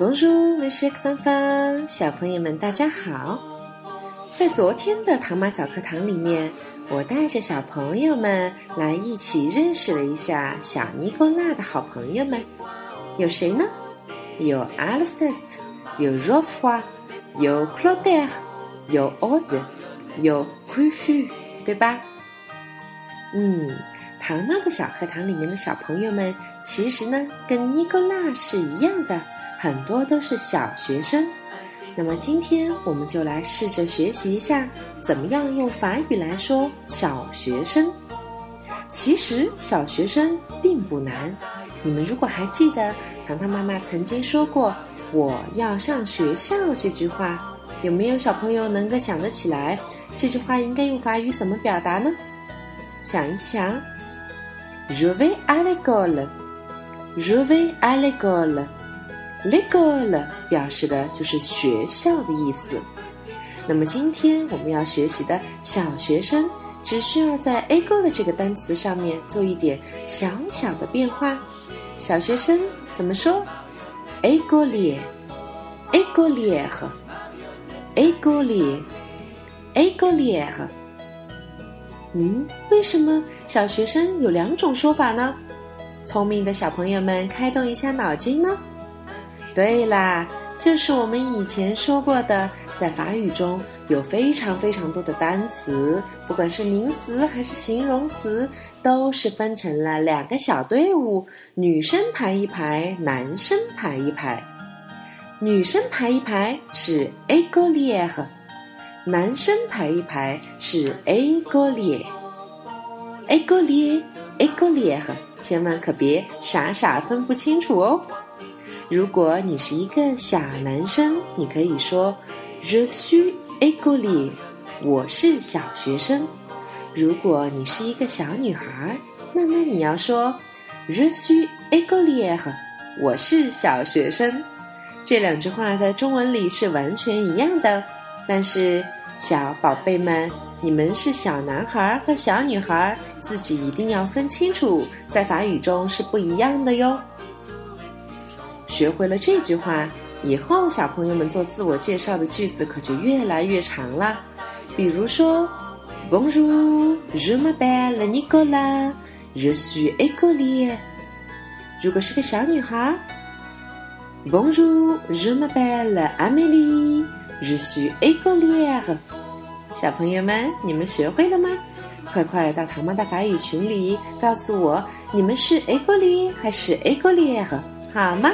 Bonjour, mes chers enfants，小朋友们，大家好。在昨天的唐妈小课堂里面，我带着小朋友们来一起认识了一下小尼古拉的好朋友们。有谁呢？有 Alcest，有 r o f a 有 Claude，有 Aude，有 q u i f u 对吧？嗯，唐妈的小课堂里面的小朋友们，其实呢，跟尼古拉是一样的。很多都是小学生，那么今天我们就来试着学习一下，怎么样用法语来说小学生。其实小学生并不难，你们如果还记得糖糖妈妈曾经说过“我要上学校”这句话，有没有小朋友能够想得起来？这句话应该用法语怎么表达呢？想一想，Je vais à l'école，Je vais à l'école。L'école 表示的就是学校的意思。那么今天我们要学习的小学生，只需要在 école 这个单词上面做一点小小的变化。小学生怎么说？écolier，écolier，écolier，écolier。嗯，为什么小学生有两种说法呢？聪明的小朋友们，开动一下脑筋呢。对啦，就是我们以前说过的，在法语中有非常非常多的单词，不管是名词还是形容词，都是分成了两个小队伍，女生排一排，男生排一排。女生排一排是 a g o l i e r 男生排一排是 a g o l i e a g o l i e a g o l i e r 千万可别傻傻分不清楚哦。如果你是一个小男生，你可以说 “je suis écolier”，我是小学生。如果你是一个小女孩，那么你要说 “je suis écolière”，我是小学生。这两句话在中文里是完全一样的，但是小宝贝们，你们是小男孩和小女孩，自己一定要分清楚，在法语中是不一样的哟。学会了这句话以后，小朋友们做自我介绍的句子可就越来越长了。比如说，Bonjour, je m'appelle Nicolas, je suis écolier。如果是个小女孩，Bonjour, je m'appelle Amélie, je suis écolière。小朋友们，你们学会了吗？快快到唐妈的法语群里告诉我，你们是 écolier 还是 écolière，好吗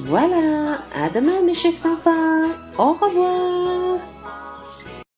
？Voilà, à demain mes chers enfants. Au revoir.